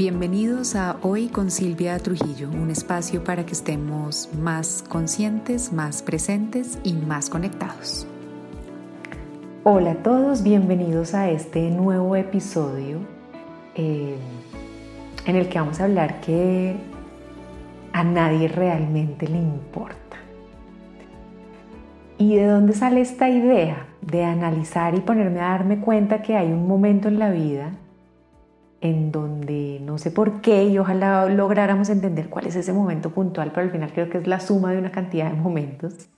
Bienvenidos a Hoy con Silvia Trujillo, un espacio para que estemos más conscientes, más presentes y más conectados. Hola a todos, bienvenidos a este nuevo episodio eh, en el que vamos a hablar que a nadie realmente le importa. ¿Y de dónde sale esta idea de analizar y ponerme a darme cuenta que hay un momento en la vida en donde no sé por qué y ojalá lográramos entender cuál es ese momento puntual, pero al final creo que es la suma de una cantidad de momentos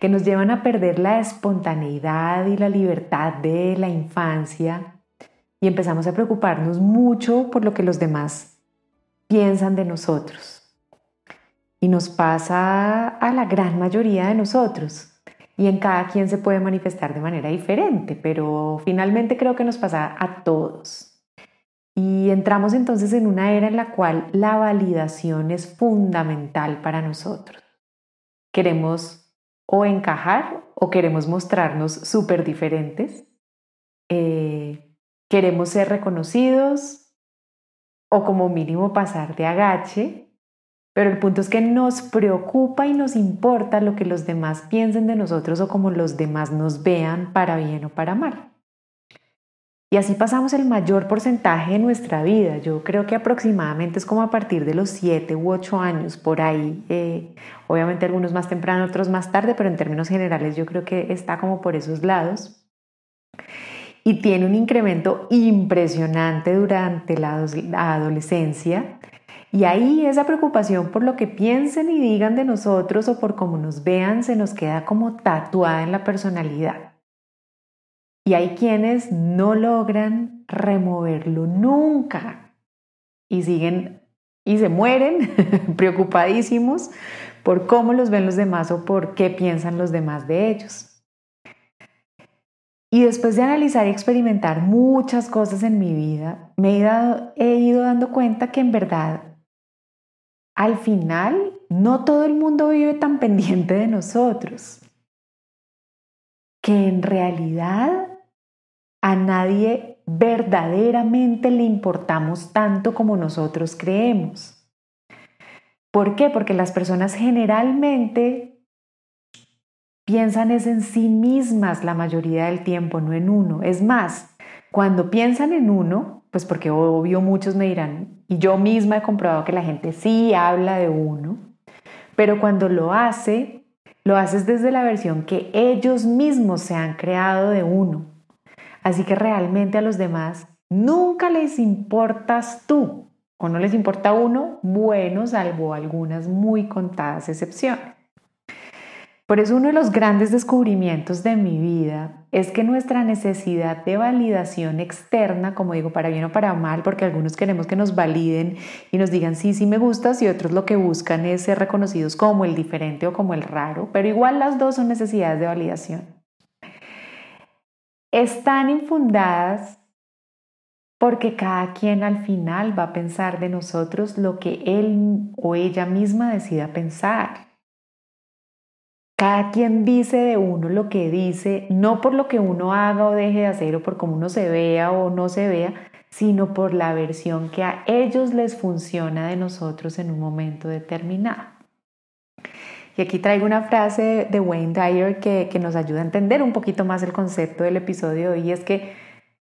que nos llevan a perder la espontaneidad y la libertad de la infancia y empezamos a preocuparnos mucho por lo que los demás piensan de nosotros. Y nos pasa a la gran mayoría de nosotros. Y en cada quien se puede manifestar de manera diferente, pero finalmente creo que nos pasa a todos. Y entramos entonces en una era en la cual la validación es fundamental para nosotros. Queremos o encajar o queremos mostrarnos súper diferentes. Eh, queremos ser reconocidos o como mínimo pasar de agache. Pero el punto es que nos preocupa y nos importa lo que los demás piensen de nosotros o como los demás nos vean para bien o para mal. Y así pasamos el mayor porcentaje de nuestra vida. Yo creo que aproximadamente es como a partir de los 7 u 8 años, por ahí. Eh, obviamente algunos más temprano, otros más tarde, pero en términos generales yo creo que está como por esos lados. Y tiene un incremento impresionante durante la adolescencia. Y ahí esa preocupación por lo que piensen y digan de nosotros o por cómo nos vean se nos queda como tatuada en la personalidad. Y hay quienes no logran removerlo nunca y siguen y se mueren preocupadísimos por cómo los ven los demás o por qué piensan los demás de ellos. Y después de analizar y experimentar muchas cosas en mi vida, me he, ido dando cuenta que en verdad, al final, no todo el mundo vive tan pendiente de nosotros. Que en realidad a nadie verdaderamente le importamos tanto como nosotros creemos. ¿Por qué? Porque las personas generalmente piensan es en sí mismas la mayoría del tiempo, no en uno. Es más, cuando piensan en uno, pues porque obvio muchos me dirán, y yo misma he comprobado que la gente sí habla de uno, pero cuando lo hace, lo haces desde la versión que ellos mismos se han creado de uno. Así que realmente a los demás nunca les importas tú o no les importa uno, bueno, salvo algunas muy contadas excepciones. Por eso uno de los grandes descubrimientos de mi vida es que nuestra necesidad de validación externa, como digo, para bien o para mal, porque algunos queremos que nos validen y nos digan sí, sí me gustas y otros lo que buscan es ser reconocidos como el diferente o como el raro, pero igual las dos son necesidades de validación están infundadas porque cada quien al final va a pensar de nosotros lo que él o ella misma decida pensar. Cada quien dice de uno lo que dice, no por lo que uno haga o deje de hacer o por cómo uno se vea o no se vea, sino por la versión que a ellos les funciona de nosotros en un momento determinado. Y aquí traigo una frase de Wayne Dyer que, que nos ayuda a entender un poquito más el concepto del episodio y es que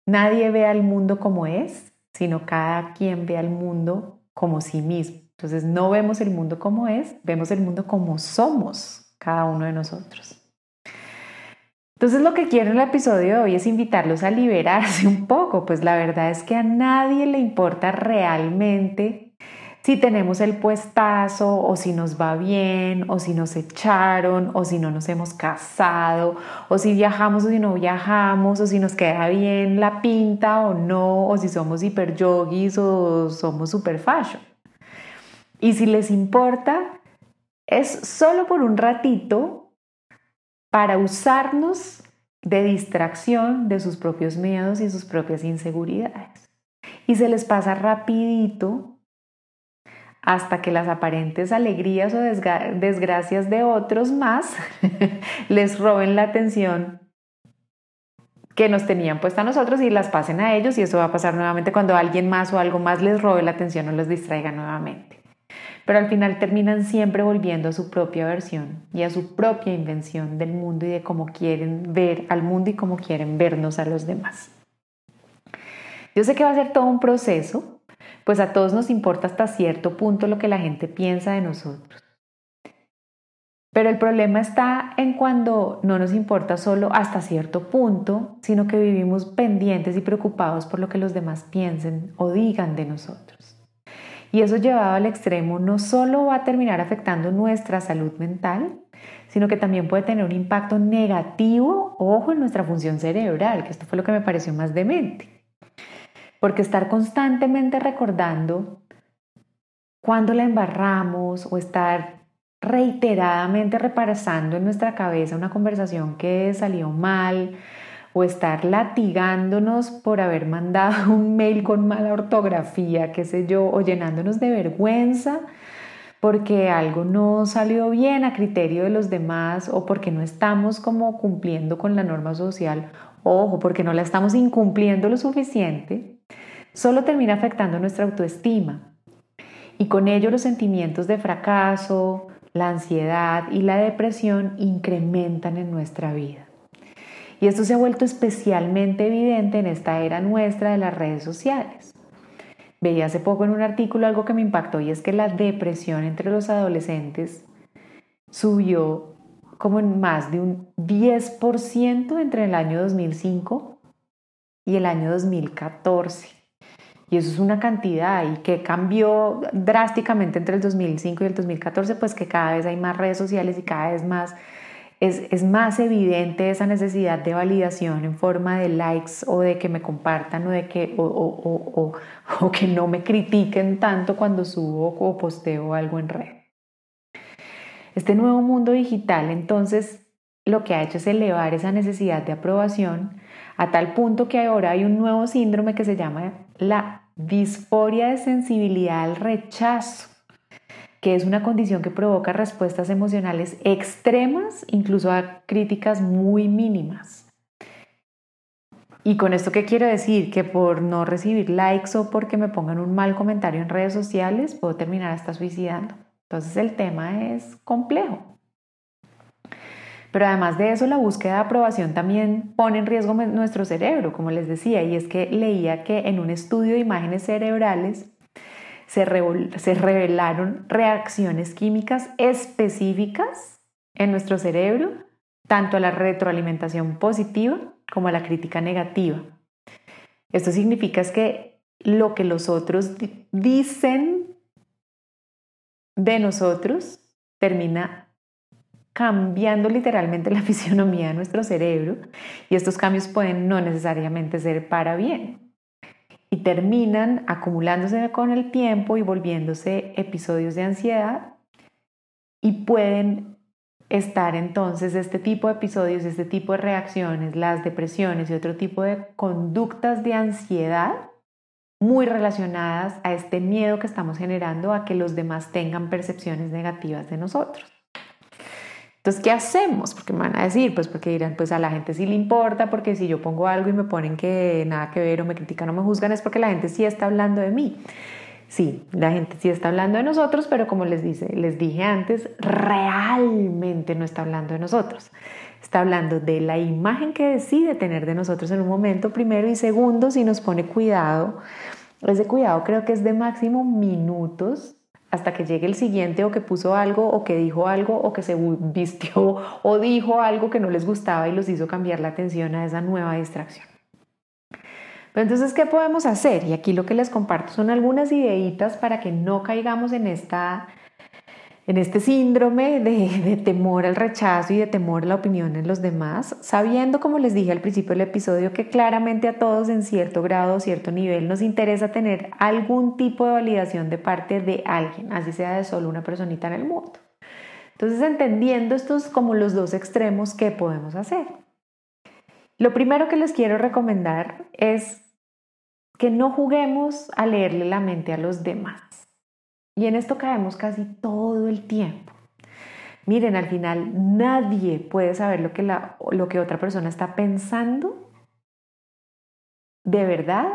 nadie ve al mundo como es, sino cada quien ve al mundo como sí mismo. Entonces no vemos el mundo como es, vemos el mundo como somos cada uno de nosotros. Entonces lo que quiero en el episodio de hoy es invitarlos a liberarse un poco, pues la verdad es que a nadie le importa realmente si tenemos el puestazo o si nos va bien o si nos echaron o si no nos hemos casado o si viajamos o si no viajamos o si nos queda bien la pinta o no o si somos hiper yogis o somos super fashion. Y si les importa, es solo por un ratito para usarnos de distracción de sus propios miedos y sus propias inseguridades. Y se les pasa rapidito hasta que las aparentes alegrías o desgracias de otros más les roben la atención que nos tenían puesta a nosotros y las pasen a ellos y eso va a pasar nuevamente cuando alguien más o algo más les robe la atención o los distraiga nuevamente. Pero al final terminan siempre volviendo a su propia versión y a su propia invención del mundo y de cómo quieren ver al mundo y cómo quieren vernos a los demás. Yo sé que va a ser todo un proceso, pues a todos nos importa hasta cierto punto lo que la gente piensa de nosotros. Pero el problema está en cuando no nos importa solo hasta cierto punto, sino que vivimos pendientes y preocupados por lo que los demás piensen o digan de nosotros. Y eso llevado al extremo no solo va a terminar afectando nuestra salud mental, sino que también puede tener un impacto negativo, ojo, en nuestra función cerebral, que esto fue lo que me pareció más demente. Porque estar constantemente recordando cuando la embarramos o estar reiteradamente reparazando en nuestra cabeza una conversación que salió mal o estar latigándonos por haber mandado un mail con mala ortografía, qué sé yo, o llenándonos de vergüenza porque algo no salió bien a criterio de los demás o porque no estamos como cumpliendo con la norma social, ojo, porque no la estamos incumpliendo lo suficiente, solo termina afectando nuestra autoestima y con ello los sentimientos de fracaso, la ansiedad y la depresión incrementan en nuestra vida. Y esto se ha vuelto especialmente evidente en esta era nuestra de las redes sociales. Veía hace poco en un artículo algo que me impactó y es que la depresión entre los adolescentes subió como en más de un 10% entre el año 2005 y el año 2014. Y eso es una cantidad y que cambió drásticamente entre el 2005 y el 2014, pues que cada vez hay más redes sociales y cada vez más es, es, más evidente esa necesidad de validación en forma de likes o de que me compartan o de que, o, o, o, o que no me critiquen tanto cuando subo o posteo algo en red. Este nuevo mundo digital entonces lo que ha hecho es elevar esa necesidad de aprobación a tal punto que ahora hay un nuevo síndrome que se llama la disforia de sensibilidad al rechazo, que es una condición que provoca respuestas emocionales extremas, incluso a críticas muy mínimas. Y con esto, ¿qué quiero decir? Que por no recibir likes o porque me pongan un mal comentario en redes sociales, puedo terminar hasta suicidando. Entonces el tema es complejo. Pero además de eso, la búsqueda de aprobación también pone en riesgo nuestro cerebro, como les decía, y es que leía que en un estudio de imágenes cerebrales se, se revelaron reacciones químicas específicas en nuestro cerebro, tanto a la retroalimentación positiva como a la crítica negativa. Esto significa que lo que los otros dicen de nosotros termina cambiando literalmente la fisionomía de nuestro cerebro y estos cambios pueden no necesariamente ser para bien y terminan acumulándose con el tiempo y volviéndose episodios de ansiedad y pueden estar entonces este tipo de episodios, este tipo de reacciones, las depresiones y otro tipo de conductas de ansiedad muy relacionadas a este miedo que estamos generando a que los demás tengan percepciones negativas de nosotros. Entonces, ¿qué hacemos? Porque me van a decir, pues porque dirán, pues a la gente sí le importa, porque si yo pongo algo y me ponen que nada que ver o me critican o me juzgan, es porque la gente sí está hablando de mí. Sí, la gente sí está hablando de nosotros, pero como les, dice, les dije antes, realmente no está hablando de nosotros. Está hablando de la imagen que decide tener de nosotros en un momento, primero, y segundo, si nos pone cuidado. Ese cuidado creo que es de máximo minutos hasta que llegue el siguiente o que puso algo o que dijo algo o que se vistió o dijo algo que no les gustaba y los hizo cambiar la atención a esa nueva distracción. Pero entonces, ¿qué podemos hacer? Y aquí lo que les comparto son algunas ideitas para que no caigamos en esta en este síndrome de, temor al rechazo y de temor a la opinión de los demás, sabiendo, como les dije al principio del episodio, que claramente a todos en cierto grado cierto nivel nos interesa tener algún tipo de validación de parte de alguien, así sea de solo una personita en el mundo. Entonces, entendiendo estos como los dos extremos, ¿qué podemos hacer? Lo primero que les quiero recomendar es que no juguemos a leerle la mente a los demás. Y en esto caemos casi todo el tiempo. Miren, al final nadie puede saber lo que, lo que otra persona está pensando de verdad,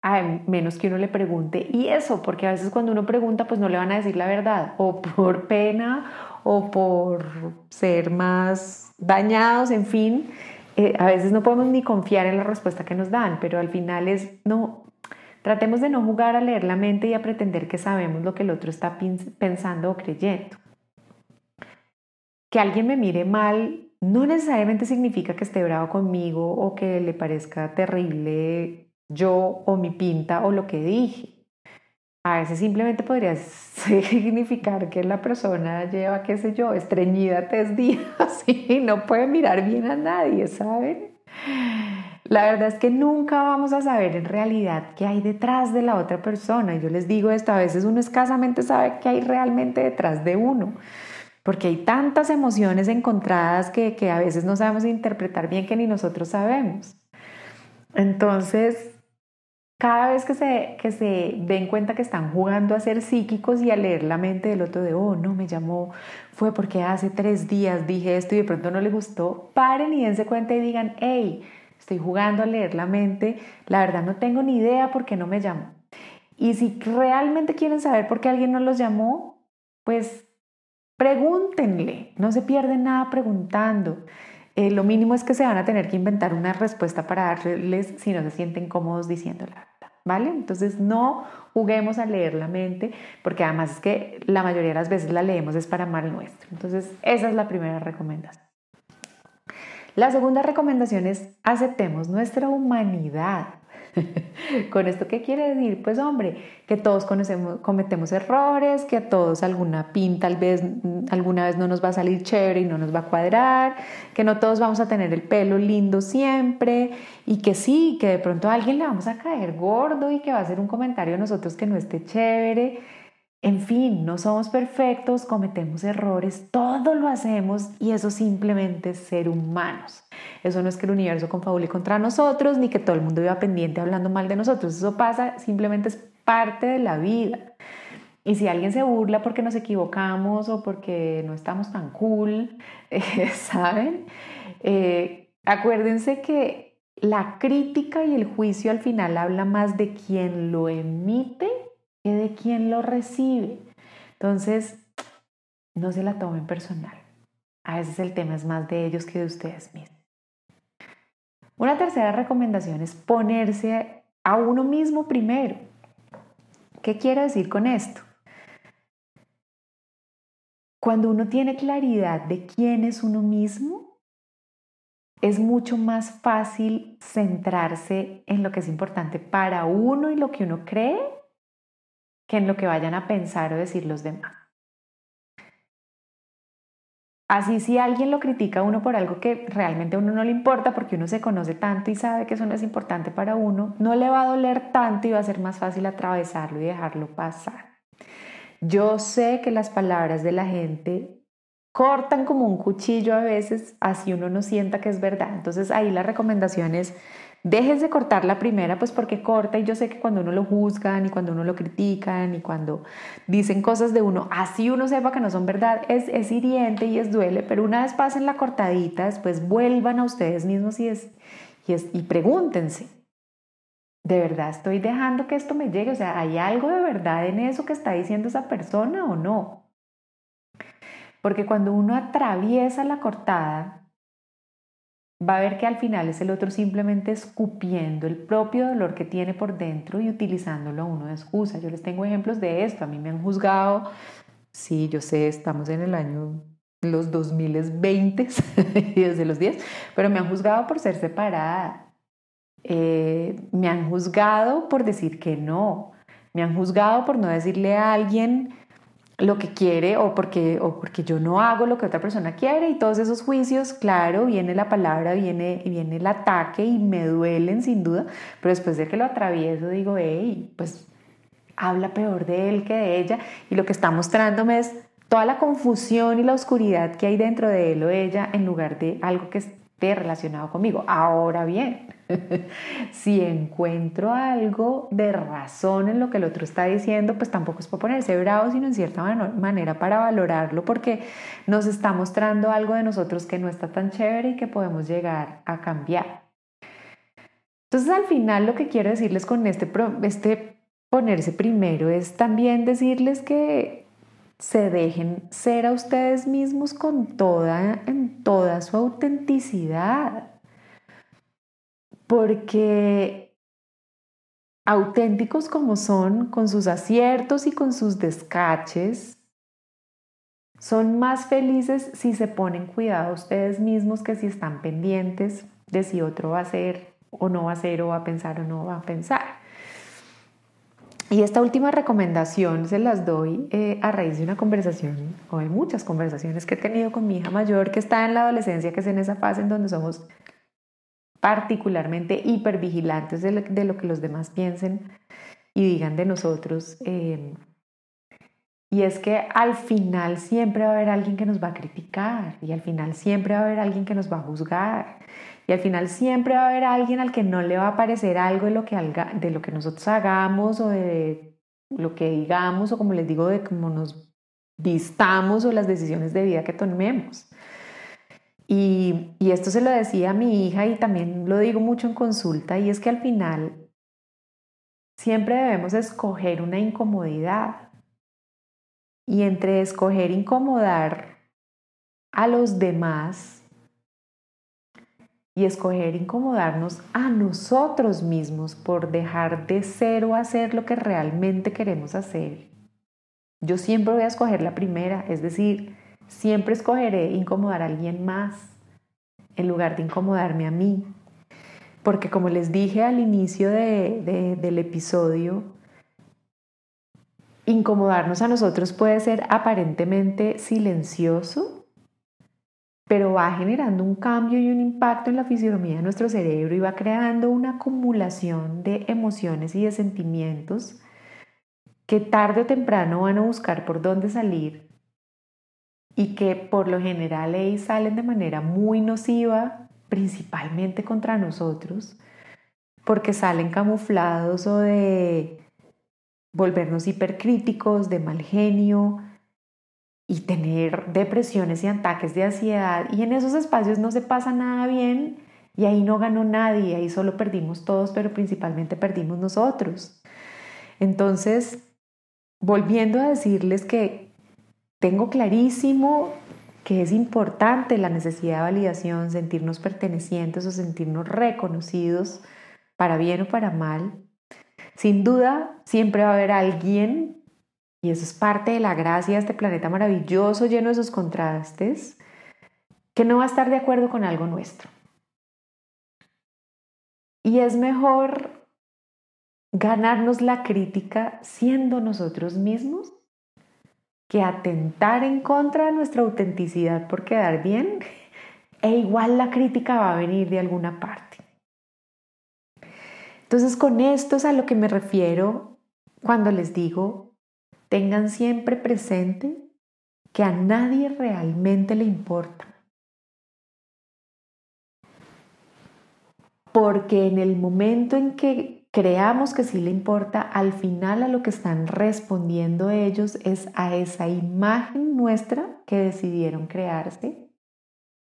a menos que uno le pregunte, y eso, porque a veces cuando uno pregunta, pues no le van a decir la verdad, o por pena, o por ser más dañados, en fin, eh, a veces no podemos ni confiar en la respuesta que nos dan, pero al final es, no, tratemos de no jugar a leer la mente y a pretender que sabemos lo que el otro está pensando o creyendo. Que alguien me mire mal no necesariamente significa que esté bravo conmigo o que le parezca terrible yo o mi pinta o lo que dije. A veces simplemente podría significar que la persona lleva, qué sé yo, estreñida tres días y no puede mirar bien a nadie, ¿saben? La verdad es que nunca vamos a saber en realidad qué hay detrás de la otra persona. Yo les digo esto, a veces uno escasamente sabe qué hay realmente detrás de uno, porque hay tantas emociones encontradas que, que a veces no sabemos interpretar bien que ni nosotros sabemos. Entonces, cada vez que se, que se den cuenta que están jugando a ser psíquicos y a leer la mente del otro de, oh, no, me llamó, fue porque hace tres días dije esto y de pronto no le gustó, paren y dense cuenta y digan, hey, estoy jugando a leer la mente, la verdad no tengo ni idea por qué no me llamó. Y si realmente quieren saber por qué alguien no los llamó, pues pregúntenle, no se pierden nada preguntando. Eh, lo mínimo es que se van a tener que inventar una respuesta para darles si no se sienten cómodos diciéndola. ¿Vale? Entonces no juguemos a leer la mente, porque además es que la mayoría de las veces la leemos es para mal nuestro. Entonces esa es la primera recomendación. La segunda recomendación es aceptemos nuestra humanidad. ¿Con esto qué quiere decir? Pues hombre, que todos cometemos errores, que a todos alguna pin tal vez alguna vez no nos va a salir chévere y no nos va a cuadrar, que no todos vamos a tener el pelo lindo siempre y que sí, que de pronto a alguien le vamos a caer gordo y que va a hacer un comentario a nosotros que no esté chévere en fin, no somos perfectos, cometemos errores, todo lo hacemos y eso simplemente es ser humanos. Eso no es que el universo confabule contra nosotros ni que todo el mundo viva pendiente hablando mal de nosotros. Eso pasa, simplemente es parte de la vida. Y si alguien se burla porque nos equivocamos o porque no estamos tan cool, ¿saben? Eh, acuérdense que la crítica y el juicio al final habla más de quien lo emite de quien lo recibe. Entonces, no se la tomen personal. A veces el tema es más de ellos que de ustedes mismos. Una tercera recomendación es ponerse a uno mismo primero. ¿Qué quiero decir con esto? Cuando uno tiene claridad de quién es uno mismo, es mucho más fácil centrarse en lo que es importante para uno y lo que uno cree que en lo que vayan a pensar o decir los demás. Así si alguien lo critica a uno por algo que realmente a uno no le importa porque uno se conoce tanto y sabe que eso no es importante para uno, no le va a doler tanto y va a ser más fácil atravesarlo y dejarlo pasar. Yo sé que las palabras de la gente cortan como un cuchillo a veces, así uno no sienta que es verdad. Entonces ahí la recomendación es Dejes de cortar la primera, pues porque corta y yo sé que cuando uno lo juzgan y cuando uno lo critican y cuando dicen cosas de uno, así uno sepa que no son verdad, es, es hiriente y es duele, pero una vez pasen la cortadita, después vuelvan a ustedes mismos y, es, y, es, y pregúntense, ¿de verdad estoy dejando que esto me llegue? O sea, ¿hay algo de verdad en eso que está diciendo esa persona o no? Porque cuando uno atraviesa la cortada, va a ver que al final es el otro simplemente escupiendo el propio dolor que tiene por dentro y utilizándolo a uno de excusa. Yo les tengo ejemplos de esto. A mí me han juzgado, sí, yo sé, estamos en el año los 2020 y desde los 10, pero me han juzgado por ser separada. Eh, me han juzgado por decir que no. Me han juzgado por no decirle a alguien lo que quiere o porque, o porque yo no hago lo que otra persona quiere y todos esos juicios, claro, viene la palabra, viene, viene el ataque y me duelen sin duda, pero después de que lo atravieso digo, hey, pues habla peor de él que de ella y lo que está mostrándome es toda la confusión y la oscuridad que hay dentro de él o ella en lugar de algo que esté relacionado conmigo. Ahora bien, si encuentro algo de razón en lo que el otro está diciendo, pues tampoco es para ponerse bravo, sino en cierta manera para valorarlo, porque nos está mostrando algo de nosotros que no está tan chévere y que podemos llegar a cambiar. Entonces al final lo que quiero decirles con este, este ponerse primero es también decirles que se dejen ser a ustedes mismos con en toda su autenticidad. Porque auténticos como son, con sus aciertos y con sus descaches, son más felices si se ponen cuidado ustedes mismos que si están pendientes de si otro va a ser o no va a ser o va a pensar o no va a pensar. Y esta última recomendación se las doy eh, a raíz de una conversación, o de muchas conversaciones que he tenido con mi hija mayor, que está en la adolescencia, que es en esa fase en donde somos particularmente hipervigilantes de lo, de lo que los demás piensen y digan de nosotros. Eh, y es que al final siempre va a haber alguien que nos va a criticar y al final siempre va a haber alguien que nos va a juzgar y al final siempre va a haber alguien al que no le va a parecer algo de lo que, de lo que nosotros hagamos o de lo que digamos o como les digo, de cómo nos vistamos o las decisiones de vida que tomemos. Y, esto se lo decía a mi hija y también lo digo mucho en consulta y es que al final siempre debemos escoger una incomodidad y entre escoger incomodar a los demás y escoger incomodarnos a nosotros mismos por dejar de ser o hacer lo que realmente queremos hacer. Yo siempre voy a escoger la primera, es decir, siempre escogeré incomodar a alguien más en lugar de incomodarme a mí. Porque como les dije al inicio del episodio, Incomodarnos a nosotros puede ser aparentemente silencioso, pero va generando un cambio y un impacto en la fisionomía de nuestro cerebro y va creando una acumulación de emociones y de sentimientos que tarde o temprano van a buscar por dónde salir y que por lo general ahí salen de manera muy nociva, principalmente contra nosotros, porque salen camuflados o de volvernos hipercríticos, de mal genio y tener depresiones y ataques de ansiedad. Y en esos espacios no se pasa nada bien y ahí no ganó nadie, ahí solo perdimos todos, pero principalmente perdimos nosotros. Entonces, volviendo a decirles que tengo clarísimo que es importante la necesidad de validación, sentirnos pertenecientes o sentirnos reconocidos para bien o para mal, sin duda, siempre va a haber alguien, y eso es parte de la gracia de este planeta maravilloso, lleno de esos contrastes, que no va a estar de acuerdo con algo nuestro. Y es mejor ganarnos la crítica siendo nosotros mismos que atentar en contra de nuestra autenticidad por quedar bien, e igual la crítica va a venir de alguna parte. Entonces con esto es a lo que me refiero cuando les digo, tengan siempre presente que a nadie realmente le importa. Porque en el momento en que creamos que sí le importa, al final a lo que están respondiendo ellos es a esa imagen nuestra que decidieron crearse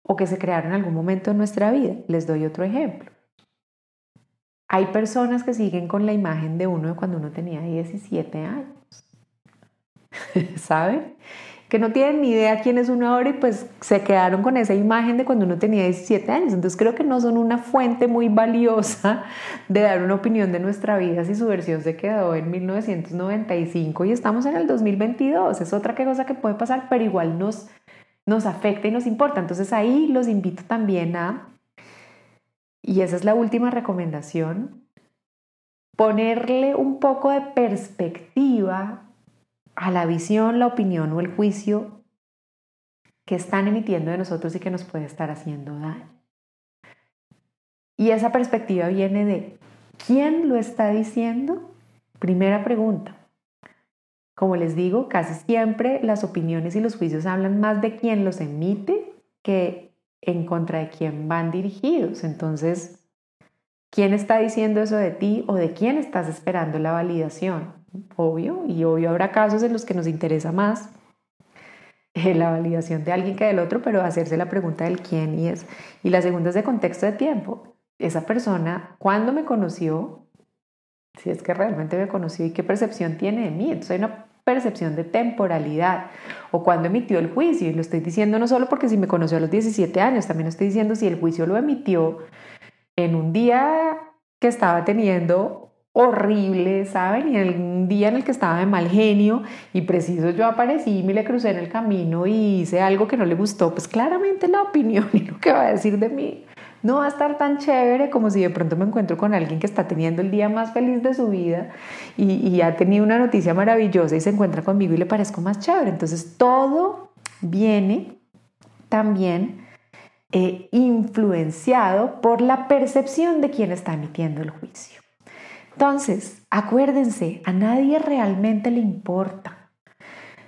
o que se crearon en algún momento de nuestra vida. Les doy otro ejemplo. Hay personas que siguen con la imagen de uno de cuando uno tenía 17 años. ¿Saben? Que no tienen ni idea quién es uno ahora y pues se quedaron con esa imagen de cuando uno tenía 17 años. Entonces creo que no son una fuente muy valiosa de dar una opinión de nuestra vida si su versión se quedó en 1995 y estamos en el 2022. Es otra cosa que puede pasar, pero igual nos, nos afecta y nos importa. Entonces ahí los invito también a y esa es la última recomendación, ponerle un poco de perspectiva a la visión, la opinión o el juicio que están emitiendo de nosotros y que nos puede estar haciendo daño. Y esa perspectiva viene de quién lo está diciendo. Primera pregunta. Como les digo, casi siempre las opiniones y los juicios hablan más de quién los emite que en contra de quién van dirigidos. Entonces, ¿quién está diciendo eso de ti o de quién estás esperando la validación? Obvio, y obvio habrá casos en los que nos interesa más eh, la validación de alguien que del otro, pero hacerse la pregunta del quién y es. Y la segunda es de contexto de tiempo. esa persona, cuando me conoció, si es que realmente me conoció y qué percepción tiene de mí. Entonces hay una percepción de temporalidad o cuando emitió el juicio. Y lo estoy diciendo no solo porque si me conoció a los 17 años, también estoy diciendo si el juicio lo emitió en un día que estaba teniendo horrible, ¿saben? Y un día en el que estaba de mal genio y preciso yo aparecí y me le crucé en el camino y hice algo que no le gustó, pues claramente la opinión y lo que va a decir de mí no va a estar tan chévere como si de pronto me encuentro con alguien que está teniendo el día más feliz de su vida y, ha tenido una noticia maravillosa y se encuentra conmigo y le parezco más chévere. Entonces todo viene también eh, influenciado por la percepción de quien está emitiendo el juicio. Entonces, acuérdense, a nadie realmente le importa.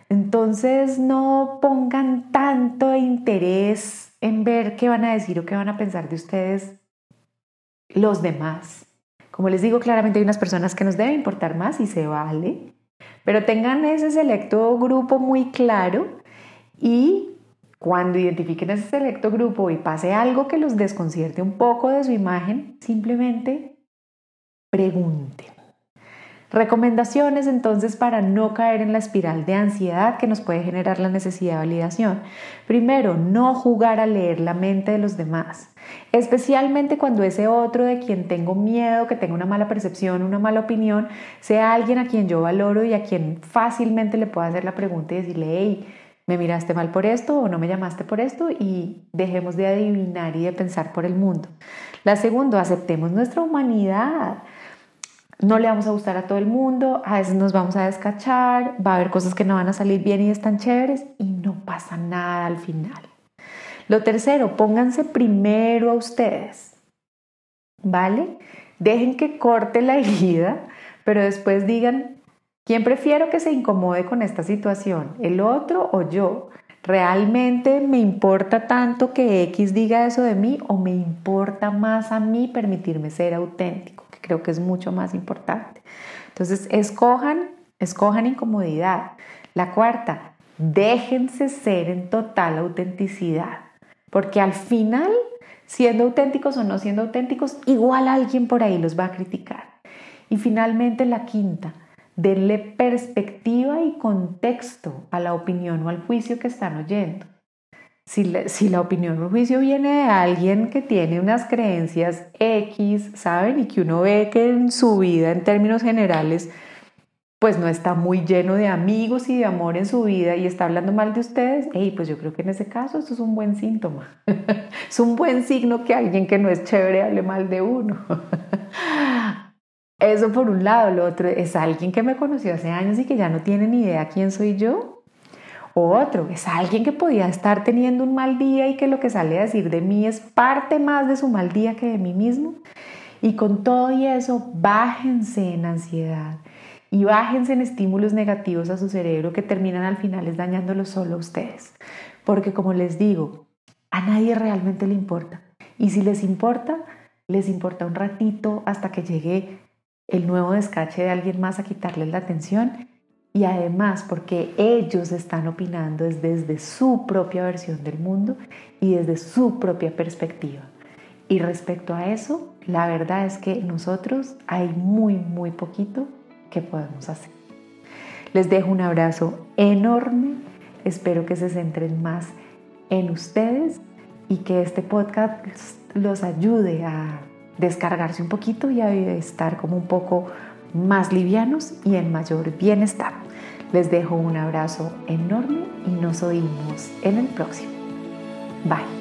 Entonces, no pongan tanto interés en ver qué van a decir o qué van a pensar de ustedes los demás. Como les digo, claramente hay unas personas que nos deben importar más y se vale, pero tengan ese selecto grupo muy claro y cuando identifiquen ese selecto grupo y pase algo que los desconcierte un poco de su imagen, simplemente pregunten. Recomendaciones entonces para no caer en la espiral de ansiedad que nos puede generar la necesidad de validación. Primero, no jugar a leer la mente de los demás, especialmente cuando ese otro de quien tengo miedo, que tenga una mala percepción, una mala opinión, sea alguien a quien yo valoro y a quien fácilmente le pueda hacer la pregunta y decirle, hey, me miraste mal por esto o no me llamaste por esto y dejemos de adivinar y de pensar por el mundo. La segunda, aceptemos nuestra humanidad no le vamos a gustar a todo el mundo, a veces nos vamos a descachar, va a haber cosas que no van a salir bien y están chéveres y no pasa nada al final. Lo tercero, pónganse primero a ustedes, ¿vale? Dejen que corte la herida, pero después digan, ¿quién prefiero que se incomode con esta situación? ¿El otro o yo? ¿Realmente me importa tanto que X diga eso de mí o me importa más a mí permitirme ser auténtico? Creo que es mucho más importante. Entonces, escojan, escojan incomodidad. La cuarta, déjense ser en total autenticidad, porque al final, siendo auténticos o no siendo auténticos, igual alguien por ahí los va a criticar. Y finalmente la quinta, denle perspectiva y contexto a la opinión o al juicio que están oyendo. Si la, opinión o juicio viene de alguien que tiene unas creencias X, ¿saben? Y que uno ve que en su vida, en términos generales, pues no está muy lleno de amigos y de amor en su vida y está hablando mal de ustedes, hey, pues yo creo que en ese caso esto es un buen síntoma. es un buen signo que alguien que no es chévere hable mal de uno. Eso por un lado, lo otro es alguien que me conoció hace años y que ya no tiene ni idea quién soy yo otro, es alguien que podía estar teniendo un mal día y que lo que sale a decir de mí es parte más de su mal día que de mí mismo. Y con todo y eso, bájense en ansiedad y bájense en estímulos negativos a su cerebro que terminan al final es dañándolo solo a ustedes. Porque como les digo, a nadie realmente le importa. Y si les importa, les importa un ratito hasta que llegue el nuevo descache de alguien más a quitarles la atención y además porque ellos están opinando desde su propia versión del mundo y desde su propia perspectiva. Y respecto a eso, la verdad es que nosotros hay muy, muy poquito que podemos hacer. Les dejo un abrazo enorme, espero que se centren más en ustedes y que este podcast los ayude a descargarse un poquito y a estar como un poco más livianos y en mayor bienestar. Les dejo un abrazo enorme y nos oímos en el próximo. Bye.